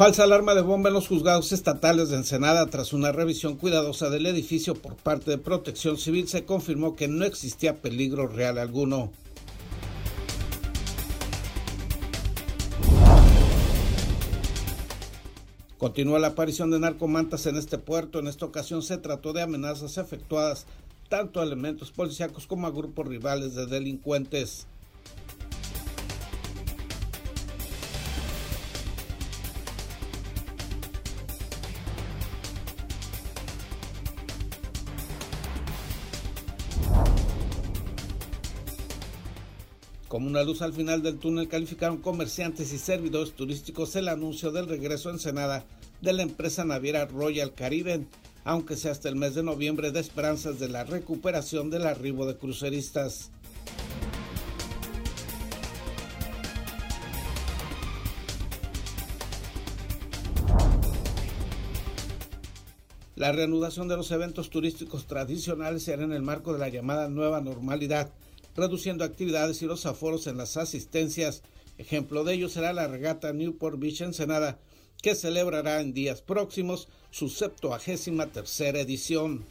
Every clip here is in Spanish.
Falsa alarma de bomba en los juzgados estatales de Ensenada tras una revisión cuidadosa del edificio por parte de Protección Civil se confirmó que no existía peligro real alguno. Continúa la aparición de narcomantas en este puerto. En esta ocasión se trató de amenazas efectuadas tanto a elementos policíacos como a grupos rivales de delincuentes. Como una luz al final del túnel calificaron comerciantes y servidores turísticos el anuncio del regreso en Senada de la empresa naviera Royal Caribbean, aunque sea hasta el mes de noviembre de esperanzas de la recuperación del arribo de cruceristas. La reanudación de los eventos turísticos tradicionales se hará en el marco de la llamada nueva normalidad reduciendo actividades y los aforos en las asistencias. Ejemplo de ello será la regata Newport Beach Ensenada, que celebrará en días próximos su 73 tercera edición.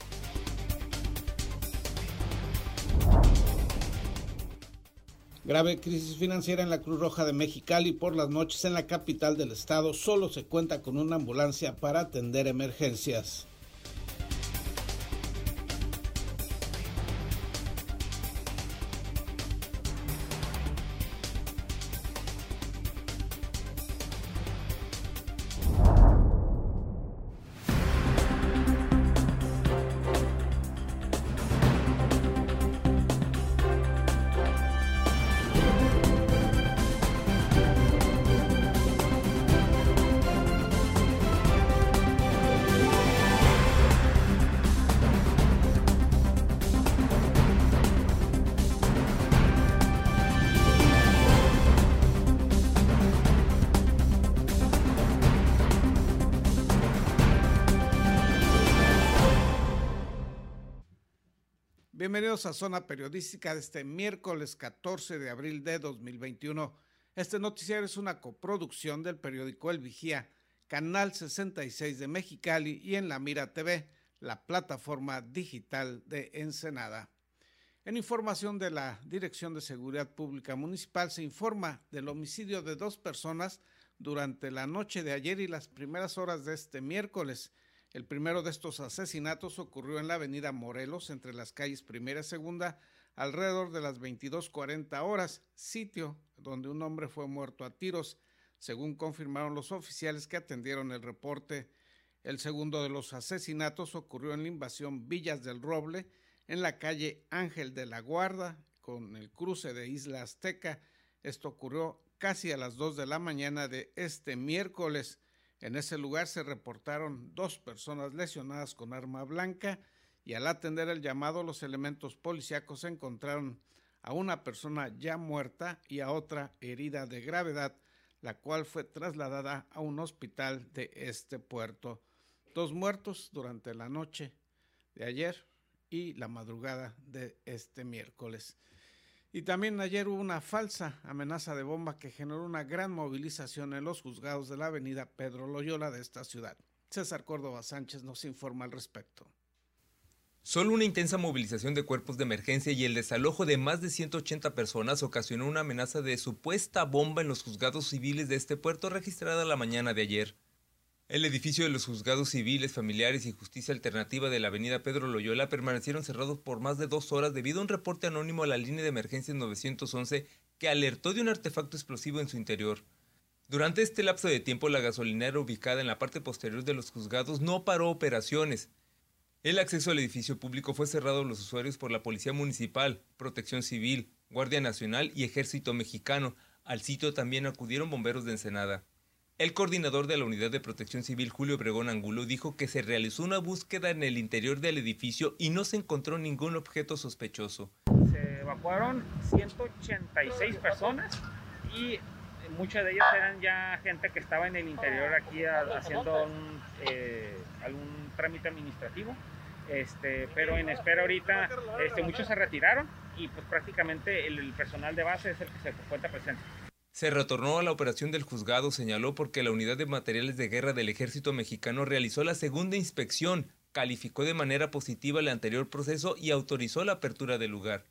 Grave crisis financiera en la Cruz Roja de Mexicali por las noches en la capital del estado. Solo se cuenta con una ambulancia para atender emergencias. Bienvenidos a Zona Periodística de este miércoles 14 de abril de 2021. Este noticiario es una coproducción del periódico El Vigía, Canal 66 de Mexicali y en La Mira TV, la plataforma digital de Ensenada. En información de la Dirección de Seguridad Pública Municipal se informa del homicidio de dos personas durante la noche de ayer y las primeras horas de este miércoles el primero de estos asesinatos ocurrió en la avenida Morelos, entre las calles Primera y Segunda, alrededor de las 22.40 horas, sitio donde un hombre fue muerto a tiros, según confirmaron los oficiales que atendieron el reporte. El segundo de los asesinatos ocurrió en la invasión Villas del Roble, en la calle Ángel de la Guarda, con el cruce de Isla Azteca. Esto ocurrió casi a las 2 de la mañana de este miércoles. En ese lugar se reportaron dos personas lesionadas con arma blanca y al atender el llamado los elementos policíacos encontraron a una persona ya muerta y a otra herida de gravedad, la cual fue trasladada a un hospital de este puerto. Dos muertos durante la noche de ayer y la madrugada de este miércoles. Y también ayer hubo una falsa amenaza de bomba que generó una gran movilización en los juzgados de la avenida Pedro Loyola de esta ciudad. César Córdoba Sánchez nos informa al respecto. Solo una intensa movilización de cuerpos de emergencia y el desalojo de más de 180 personas ocasionó una amenaza de supuesta bomba en los juzgados civiles de este puerto registrada la mañana de ayer. El edificio de los juzgados civiles, familiares y justicia alternativa de la avenida Pedro Loyola permanecieron cerrados por más de dos horas debido a un reporte anónimo a la línea de emergencias 911 que alertó de un artefacto explosivo en su interior. Durante este lapso de tiempo, la gasolinera ubicada en la parte posterior de los juzgados no paró operaciones. El acceso al edificio público fue cerrado a los usuarios por la Policía Municipal, Protección Civil, Guardia Nacional y Ejército Mexicano. Al sitio también acudieron bomberos de Ensenada. El coordinador de la Unidad de Protección Civil, Julio Obregón Angulo, dijo que se realizó una búsqueda en el interior del edificio y no se encontró ningún objeto sospechoso. Se evacuaron 186 personas y muchas de ellas eran ya gente que estaba en el interior aquí haciendo eh, algún trámite administrativo. Este, pero en espera ahorita este, muchos se retiraron y pues prácticamente el, el personal de base es el que se encuentra presente. Se retornó a la operación del juzgado, señaló porque la unidad de materiales de guerra del ejército mexicano realizó la segunda inspección, calificó de manera positiva el anterior proceso y autorizó la apertura del lugar.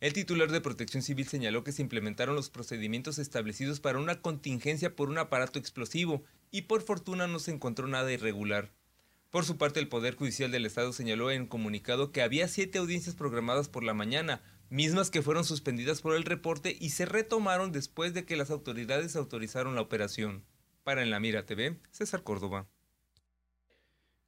El titular de Protección Civil señaló que se implementaron los procedimientos establecidos para una contingencia por un aparato explosivo y por fortuna no se encontró nada irregular. Por su parte, el Poder Judicial del Estado señaló en comunicado que había siete audiencias programadas por la mañana, mismas que fueron suspendidas por el reporte y se retomaron después de que las autoridades autorizaron la operación. Para En la Mira TV, César Córdoba.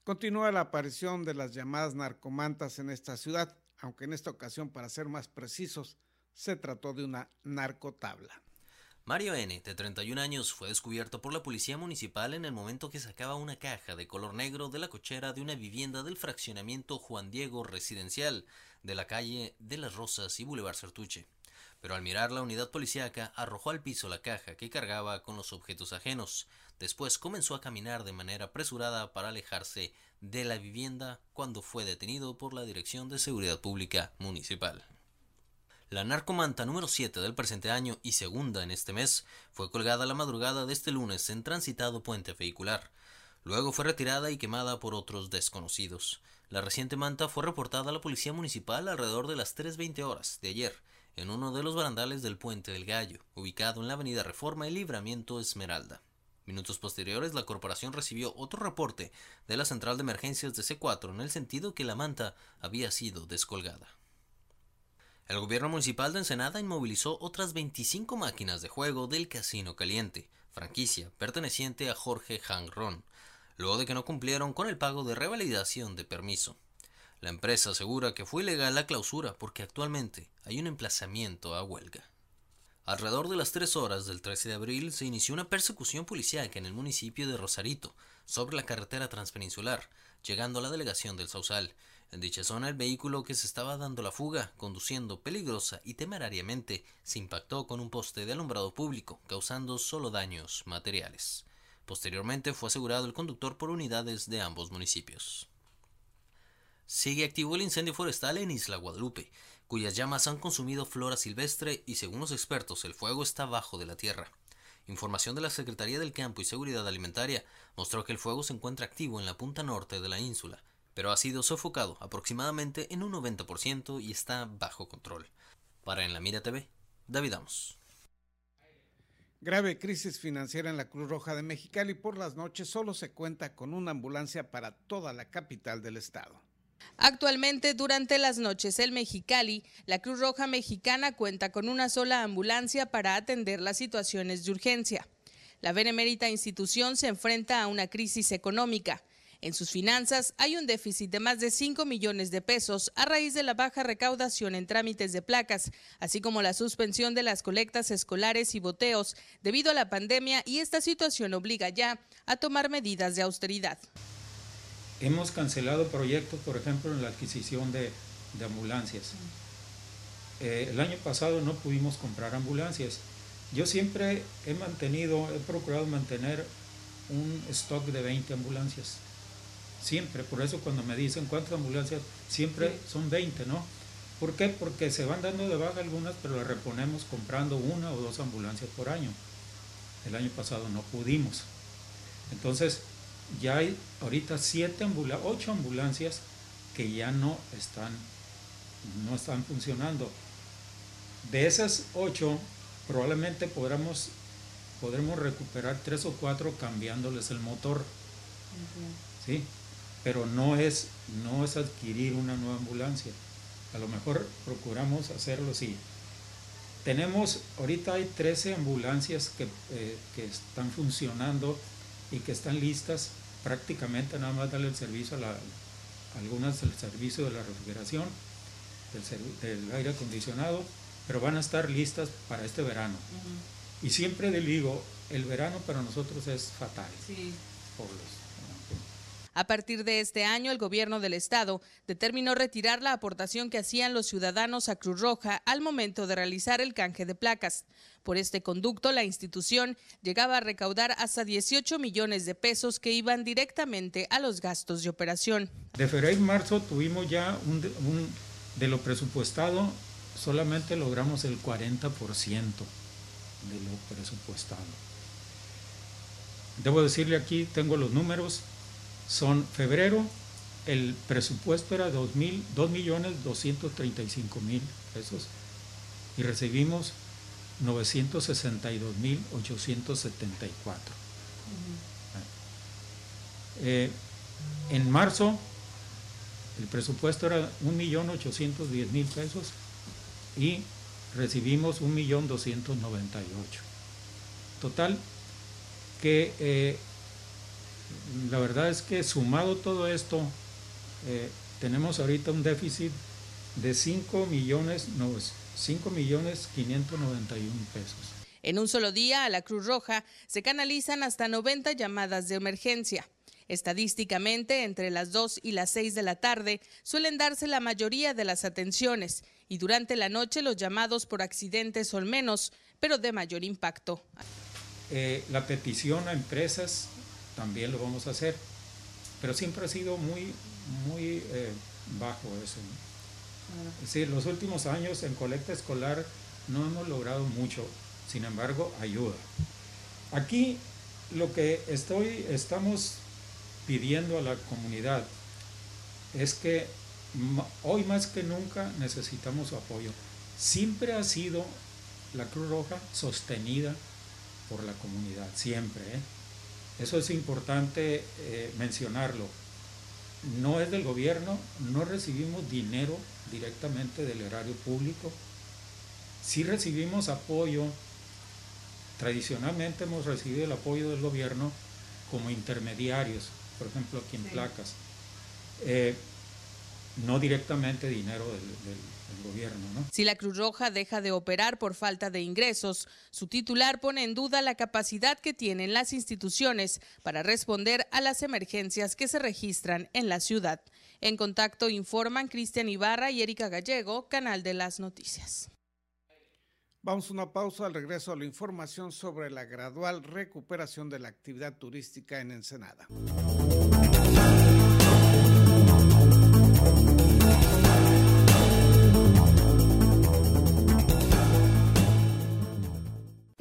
Continúa la aparición de las llamadas narcomantas en esta ciudad, aunque en esta ocasión, para ser más precisos, se trató de una narcotabla. Mario N., de 31 años, fue descubierto por la policía municipal en el momento que sacaba una caja de color negro de la cochera de una vivienda del fraccionamiento Juan Diego Residencial de la calle de las Rosas y Boulevard Sertuche. Pero al mirar la unidad policíaca arrojó al piso la caja que cargaba con los objetos ajenos. Después comenzó a caminar de manera apresurada para alejarse de la vivienda cuando fue detenido por la Dirección de Seguridad Pública Municipal. La narcomanta número 7 del presente año y segunda en este mes fue colgada la madrugada de este lunes en transitado puente vehicular. Luego fue retirada y quemada por otros desconocidos. La reciente manta fue reportada a la policía municipal alrededor de las 3.20 horas de ayer en uno de los barandales del Puente del Gallo, ubicado en la avenida Reforma y Libramiento Esmeralda. Minutos posteriores, la corporación recibió otro reporte de la central de emergencias de C4 en el sentido que la manta había sido descolgada. El gobierno municipal de Ensenada inmovilizó otras 25 máquinas de juego del Casino Caliente, franquicia perteneciente a Jorge Hangron, luego de que no cumplieron con el pago de revalidación de permiso. La empresa asegura que fue ilegal la clausura porque actualmente hay un emplazamiento a huelga. Alrededor de las 3 horas del 13 de abril se inició una persecución policíaca en el municipio de Rosarito sobre la carretera transpeninsular, llegando a la delegación del Sausal, en dicha zona, el vehículo que se estaba dando la fuga, conduciendo peligrosa y temerariamente, se impactó con un poste de alumbrado público, causando solo daños materiales. Posteriormente fue asegurado el conductor por unidades de ambos municipios. Sigue activo el incendio forestal en Isla Guadalupe, cuyas llamas han consumido flora silvestre y según los expertos el fuego está bajo de la tierra. Información de la Secretaría del Campo y Seguridad Alimentaria mostró que el fuego se encuentra activo en la punta norte de la ínsula, pero ha sido sofocado aproximadamente en un 90% y está bajo control. Para En la Mira TV, David Amos. Grave crisis financiera en la Cruz Roja de Mexicali. Por las noches solo se cuenta con una ambulancia para toda la capital del estado. Actualmente, durante las noches, el Mexicali, la Cruz Roja Mexicana cuenta con una sola ambulancia para atender las situaciones de urgencia. La benemérita institución se enfrenta a una crisis económica. En sus finanzas hay un déficit de más de 5 millones de pesos a raíz de la baja recaudación en trámites de placas, así como la suspensión de las colectas escolares y boteos debido a la pandemia y esta situación obliga ya a tomar medidas de austeridad. Hemos cancelado proyectos, por ejemplo, en la adquisición de, ambulancias. Eh, el año pasado no pudimos comprar ambulancias. Yo siempre he mantenido, he procurado mantener un stock de 20 ambulancias siempre. Por eso cuando me dicen cuántas ambulancias, siempre son 20, ¿no? ¿Por qué? Porque se van dando de baja algunas, pero las reponemos comprando una o dos ambulancias por año. El año pasado no pudimos. Entonces, ya hay ahorita siete ambulancias, ocho ambulancias que ya no están, no están funcionando. De esas ocho, probablemente podremos, podremos recuperar tres o cuatro cambiándoles el motor. ¿Sí? Pero no es, no es adquirir una nueva ambulancia. A lo mejor procuramos hacerlo así. Tenemos, ahorita hay 13 ambulancias que, eh, que están funcionando y que están listas prácticamente nada más darle el servicio a la, algunas del servicio de la refrigeración, del, del, aire acondicionado, pero van a estar listas para este verano. Y siempre digo, el verano para nosotros es fatal. Sí. Por los, a partir de este año, el gobierno del estado determinó retirar la aportación que hacían los ciudadanos a Cruz Roja al momento de realizar el canje de placas. Por este conducto, la institución llegaba a recaudar hasta 18 millones de pesos que iban directamente a los gastos de operación. De febrero y marzo tuvimos ya un, de lo presupuestado, solamente logramos el 40%. de lo presupuestado. Debo decirle aquí, tengo los números, son febrero, el presupuesto era 2 millones 235 mil pesos y recibimos 962 mil 874. Eh, en marzo el presupuesto era 1.810.000 pesos y recibimos 1.298. Total, que eh, la verdad es que sumado todo esto, eh, tenemos ahorita un déficit de 5 millones, no, 5 millones 591 pesos. En un solo día a la Cruz Roja se canalizan hasta 90 llamadas de emergencia. Estadísticamente, entre las 2 y las 6 de la tarde suelen darse la mayoría de las atenciones y durante la noche los llamados por accidentes son menos, pero de mayor impacto. Eh, la petición a empresas también lo vamos a hacer, pero siempre ha sido muy, muy eh, bajo eso. Es decir, los últimos años en colecta escolar no hemos logrado mucho, sin embargo, ayuda. Aquí lo que estoy, estamos pidiendo a la comunidad es que hoy más que nunca necesitamos su apoyo. Siempre ha sido la Cruz Roja sostenida por la comunidad, siempre. ¿eh? Eso es importante eh, mencionarlo. No es del gobierno, no recibimos dinero directamente del erario público. Sí recibimos apoyo, tradicionalmente hemos recibido el apoyo del gobierno como intermediarios, por ejemplo, aquí en placas. Eh, no directamente dinero del, gobierno. ¿no? Si la Cruz Roja deja de operar por falta de ingresos, su titular pone en duda la capacidad que tienen las instituciones para responder a las emergencias que se registran en la ciudad. En contacto informan Cristian Ibarra y Erika Gallego, Canal de las Noticias. Vamos a una pausa al regreso a la información sobre la gradual recuperación de la actividad turística en Ensenada.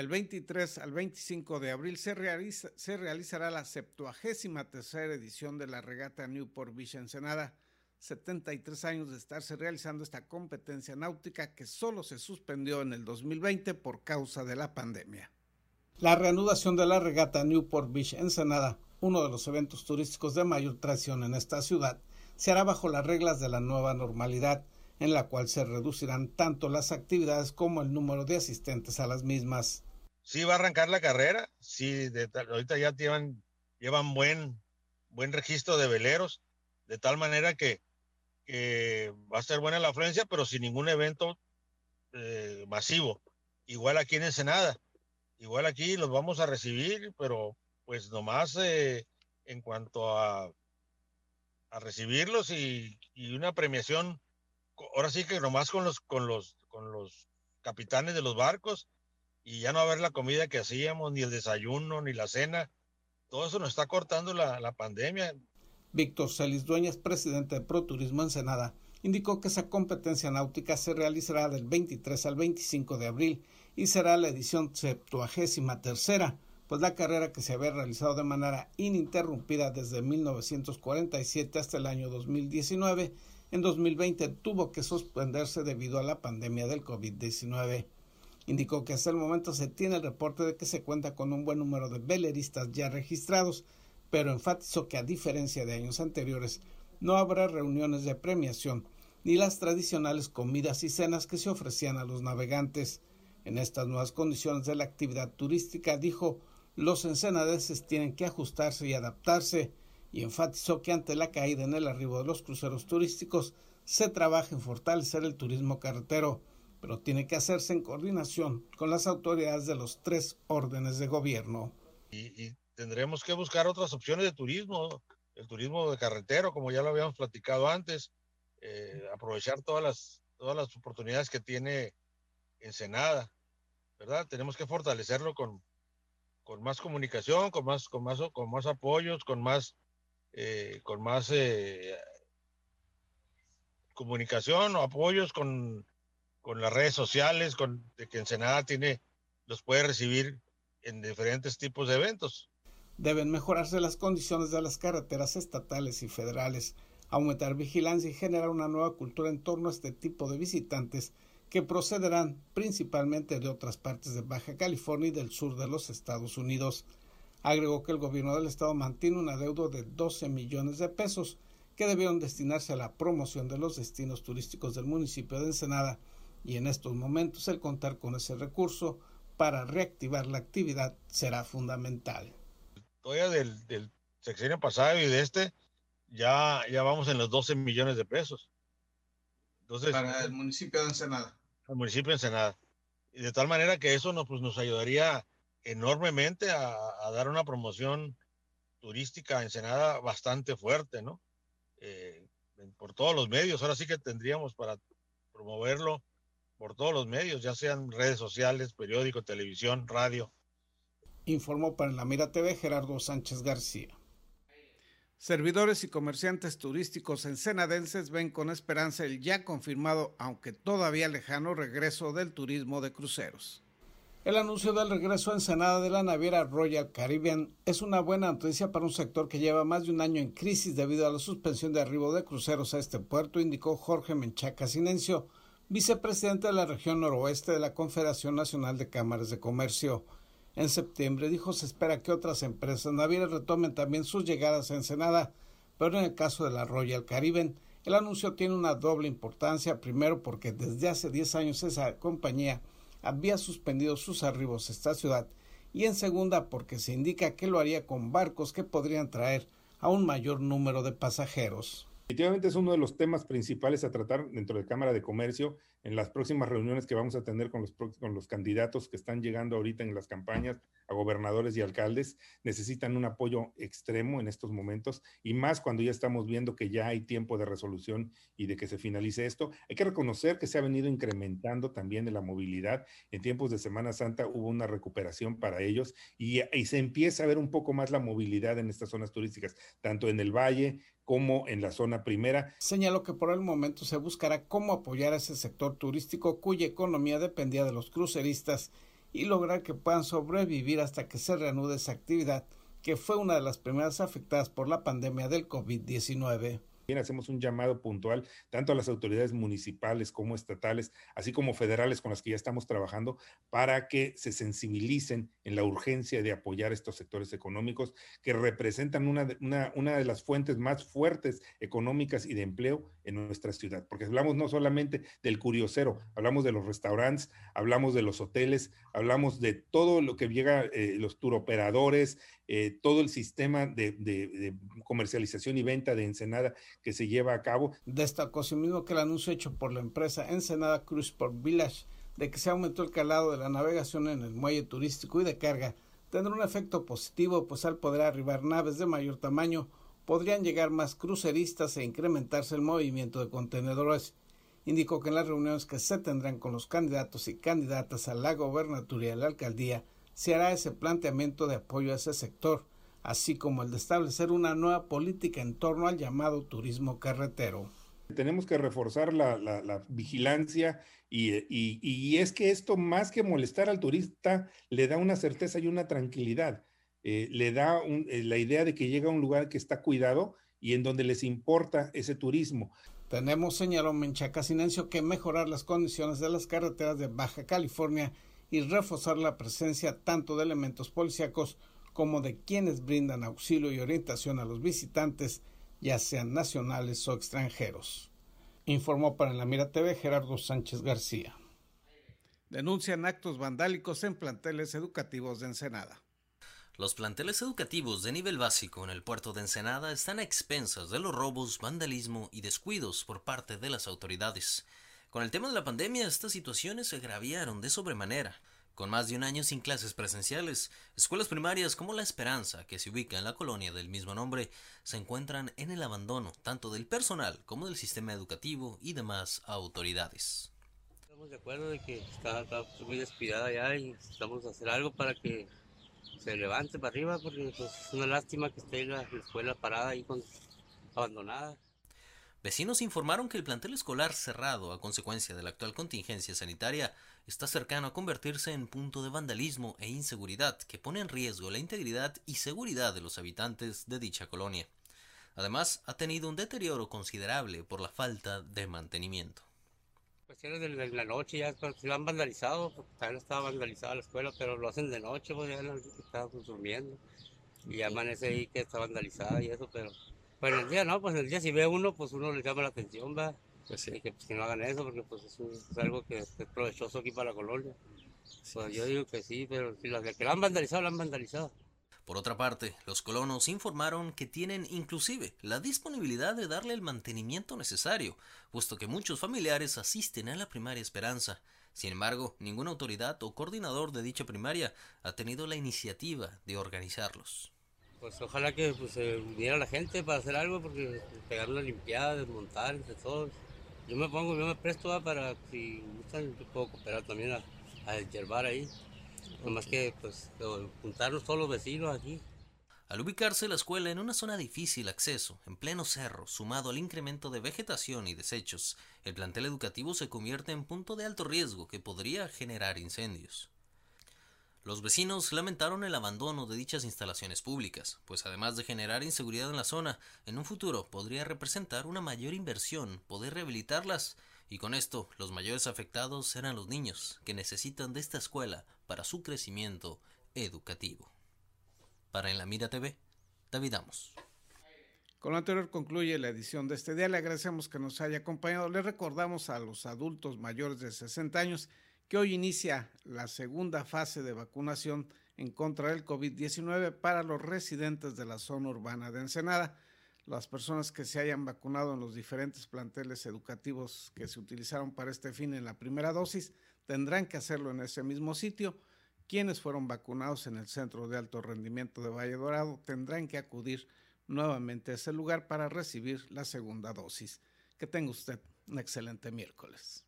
Del 23 al 25 de abril se, realiza, se realizará la 73 tercera edición de la regata Newport Beach Ensenada. 73 años de estarse realizando esta competencia náutica que solo se suspendió en el 2020 por causa de la pandemia. La reanudación de la regata Newport Beach Ensenada, uno de los eventos turísticos de mayor tracción en esta ciudad, se hará bajo las reglas de la nueva normalidad en la cual se reducirán tanto las actividades como el número de asistentes a las mismas. Sí, va a arrancar la carrera, sí, de ahorita ya llevan, llevan buen, buen registro de veleros, de tal manera que, va a ser buena la afluencia, pero sin ningún evento eh, masivo. Igual aquí en Ensenada, igual aquí los vamos a recibir, pero pues nomás eh, en cuanto a, a recibirlos y, y una premiación ahora sí que nomás con los, con los, con los capitanes de los barcos y ya no haber la comida que hacíamos, ni el desayuno, ni la cena. Todo eso nos está cortando la, la pandemia. Víctor Celis Dueñas, presidente de ProTurismo Ensenada, indicó que esa competencia náutica se realizará del 23 al 25 de abril y será la edición septuagésima tercera, pues la carrera que se había realizado de manera ininterrumpida desde 1947 hasta el año 2019 en 2020 tuvo que suspenderse debido a la pandemia del COVID-19. Indicó que hasta el momento se tiene el reporte de que se cuenta con un buen número de veleristas ya registrados, pero enfatizó que a diferencia de años anteriores, no habrá reuniones de premiación ni las tradicionales comidas y cenas que se ofrecían a los navegantes. En estas nuevas condiciones de la actividad turística, dijo, los ensenadenses tienen que ajustarse y adaptarse y enfatizó que ante la caída en el arribo de los cruceros turísticos se trabaja en fortalecer el turismo carretero, pero tiene que hacerse en coordinación con las autoridades de los tres órdenes de gobierno. Y, tendremos que buscar otras opciones de turismo, el turismo de carretero, como ya lo habíamos platicado antes, eh, aprovechar todas las, todas las oportunidades que tiene Ensenada, ¿verdad? Tenemos que fortalecerlo con, con más comunicación, con más, con más, con más apoyos, con más eh, con más eh, comunicación o apoyos con, con, las redes sociales, con, de que Ensenada tiene, los puede recibir en diferentes tipos de eventos. Deben mejorarse las condiciones de las carreteras estatales y federales, aumentar vigilancia y generar una nueva cultura en torno a este tipo de visitantes que procederán principalmente de otras partes de Baja California y del sur de los Estados Unidos. Agregó que el gobierno del estado mantiene una deuda de 12 millones de pesos que debieron destinarse a la promoción de los destinos turísticos del municipio de Ensenada y en estos momentos el contar con ese recurso para reactivar la actividad será fundamental. Todavía del, del sexenio pasado y de este ya, ya vamos en los 12 millones de pesos. Entonces, para el municipio de Ensenada. El municipio de Ensenada. Y de tal manera que eso nos, pues, nos ayudaría enormemente a, dar una promoción turística a Ensenada bastante fuerte, ¿no? Eh, por todos los medios, ahora sí que tendríamos para promoverlo por todos los medios, ya sean redes sociales, periódico, televisión, radio. Informó para la Mira TV Gerardo Sánchez García. Servidores y comerciantes turísticos ensenadenses ven con esperanza el ya confirmado, aunque todavía lejano, regreso del turismo de cruceros. El anuncio del regreso a Ensenada de la naviera Royal Caribbean es una buena noticia para un sector que lleva más de un año en crisis debido a la suspensión de arribo de cruceros a este puerto, indicó Jorge Menchaca Sinencio, vicepresidente de la región noroeste de la Confederación Nacional de Cámaras de Comercio. En septiembre dijo se espera que otras empresas navieras retomen también sus llegadas a Ensenada, pero en el caso de la Royal Caribbean, el anuncio tiene una doble importancia, primero porque desde hace 10 años esa compañía había suspendido sus arribos a esta ciudad y en segunda porque se indica que lo haría con barcos que podrían traer a un mayor número de pasajeros. Definitivamente es uno de los temas principales a tratar dentro de Cámara de Comercio en las próximas reuniones que vamos a tener con los, con los candidatos que están llegando ahorita en las campañas a gobernadores y alcaldes. Necesitan un apoyo extremo en estos momentos y más cuando ya estamos viendo que ya hay tiempo de resolución y de que se finalice esto. Hay que reconocer que se ha venido incrementando también en la movilidad. En tiempos de Semana Santa hubo una recuperación para ellos y, y se empieza a ver un poco más la movilidad en estas zonas turísticas, tanto en el valle como en la zona primera. Señaló que por el momento se buscará cómo apoyar a ese sector turístico cuya economía dependía de los cruceristas y lograr que puedan sobrevivir hasta que se reanude esa actividad que fue una de las primeras afectadas por la pandemia del COVID-19 hacemos un llamado puntual tanto a las autoridades municipales como estatales, así como federales con las que ya estamos trabajando, para que se sensibilicen en la urgencia de apoyar estos sectores económicos que representan una, una, una de las fuentes más fuertes económicas y de empleo en nuestra ciudad. Porque hablamos no solamente del curiosero, hablamos de los restaurantes, hablamos de los hoteles, hablamos de todo lo que llega, eh, los turoperadores, eh, todo el sistema de, comercialización y venta de Ensenada que se lleva a cabo. Destacó asimismo que el anuncio hecho por la empresa Ensenada Cruise Port Village de que se aumentó el calado de la navegación en el muelle turístico y de carga tendrá un efecto positivo, pues al poder arribar naves de mayor tamaño podrían llegar más cruceristas e incrementarse el movimiento de contenedores. Indicó que en las reuniones que se tendrán con los candidatos y candidatas a la gobernatura y a la alcaldía se hará ese planteamiento de apoyo a ese sector, así como el de establecer una nueva política en torno al llamado turismo carretero. Tenemos que reforzar la, vigilancia y, y, es que esto más que molestar al turista le da una certeza y una tranquilidad, eh, le da eh, la idea de que llega a un lugar que está cuidado y en donde les importa ese turismo. Tenemos, señaló Menchaca Sinencio, que mejorar las condiciones de las carreteras de Baja California y reforzar la presencia tanto de elementos policíacos como de quienes brindan auxilio y orientación a los visitantes, ya sean nacionales o extranjeros. Informó para la Mira TV Gerardo Sánchez García. Denuncian actos vandálicos en planteles educativos de Ensenada. Los planteles educativos de nivel básico en el puerto de Ensenada están a expensas de los robos, vandalismo y descuidos por parte de las autoridades. Con el tema de la pandemia, estas situaciones se agraviaron de sobremanera. Con más de un año sin clases presenciales, escuelas primarias como La Esperanza, que se ubica en la colonia del mismo nombre, se encuentran en el abandono tanto del personal como del sistema educativo y demás autoridades. Estamos de acuerdo de que está, muy descuidada ya y necesitamos hacer algo para que se levante para arriba porque pues, es una lástima que esté la, escuela parada ahí con, abandonada. Vecinos informaron que el plantel escolar cerrado a consecuencia de la actual contingencia sanitaria está cercano a convertirse en punto de vandalismo e inseguridad que pone en riesgo la integridad y seguridad de los habitantes de dicha colonia. Además, ha tenido un deterioro considerable por la falta de mantenimiento. Cuestiones de la noche ya se lo han vandalizado, también estaba vandalizada la escuela, pero lo hacen de noche, pues ya estábamos durmiendo y amanece ahí que está vandalizada y eso, pero pues el día no, pues el día si ve uno, pues uno le llama la atención, va. Pues sí. Y que, pues, que no hagan eso, porque pues es, algo que es provechoso aquí para la colonia. Pues yo digo que sí, pero si las que la han vandalizado, la han vandalizado. Por otra parte, los colonos informaron que tienen inclusive la disponibilidad de darle el mantenimiento necesario, puesto que muchos familiares asisten a la primaria Esperanza. Sin embargo, ninguna autoridad o coordinador de dicha primaria ha tenido la iniciativa de organizarlos. Pues ojalá que pues, se uniera la gente para hacer algo, porque pegar una limpiada, desmontar entre todos. Yo me pongo, yo me presto para, si gustan, puedo cooperar también a, a ahí. Nomás que, pues, juntarnos todos los vecinos aquí. Al ubicarse la escuela en una zona de difícil acceso, en pleno cerro, sumado al incremento de vegetación y desechos, el plantel educativo se convierte en punto de alto riesgo que podría generar incendios. Los vecinos lamentaron el abandono de dichas instalaciones públicas, pues además de generar inseguridad en la zona, en un futuro podría representar una mayor inversión poder rehabilitarlas, y con esto los mayores afectados serán los niños, que necesitan de esta escuela para su crecimiento educativo. Para En la Mira TV, David Amos. Con lo anterior concluye la edición de este día. Le agradecemos que nos haya acompañado. Le recordamos a los adultos mayores de 60 años que hoy inicia la segunda fase de vacunación en contra del COVID-19 para los residentes de la zona urbana de Ensenada. Las personas que se hayan vacunado en los diferentes planteles educativos que se utilizaron para este fin en la primera dosis tendrán que hacerlo en ese mismo sitio. Quienes fueron vacunados en el Centro de Alto Rendimiento de Valle Dorado tendrán que acudir nuevamente a ese lugar para recibir la segunda dosis. Que tenga usted un excelente miércoles.